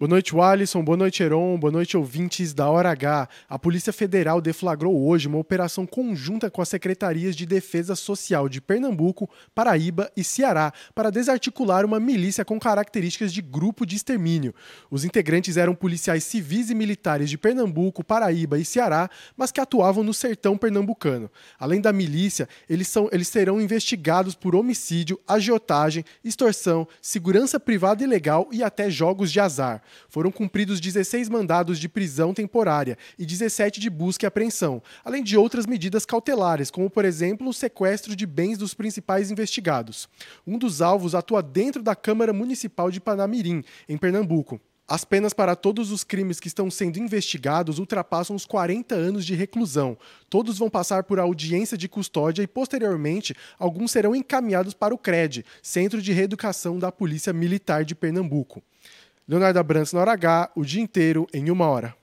Boa noite, Alisson. Boa noite, Heron. Boa noite, ouvintes da Hora H. A Polícia Federal deflagrou hoje uma operação conjunta com as secretarias de Defesa Social de Pernambuco, Paraíba e Ceará para desarticular uma milícia com características de grupo de extermínio. Os integrantes eram policiais civis e militares de Pernambuco, Paraíba e Ceará, mas que atuavam no sertão pernambucano. Além da milícia, eles, são, eles serão investigados por homicídio, agiotagem, extorsão, segurança privada ilegal e até jogos de azar. Foram cumpridos 16 mandados de prisão temporária e 17 de busca e apreensão, além de outras medidas cautelares, como, por exemplo, o sequestro de bens dos principais investigados. Um dos alvos atua dentro da Câmara Municipal de Panamirim, em Pernambuco. As penas para todos os crimes que estão sendo investigados ultrapassam os 40 anos de reclusão. Todos vão passar por audiência de custódia e, posteriormente, alguns serão encaminhados para o CRED, Centro de Reeducação da Polícia Militar de Pernambuco. Leonardo Abrantes na hora H, o dia inteiro em uma hora.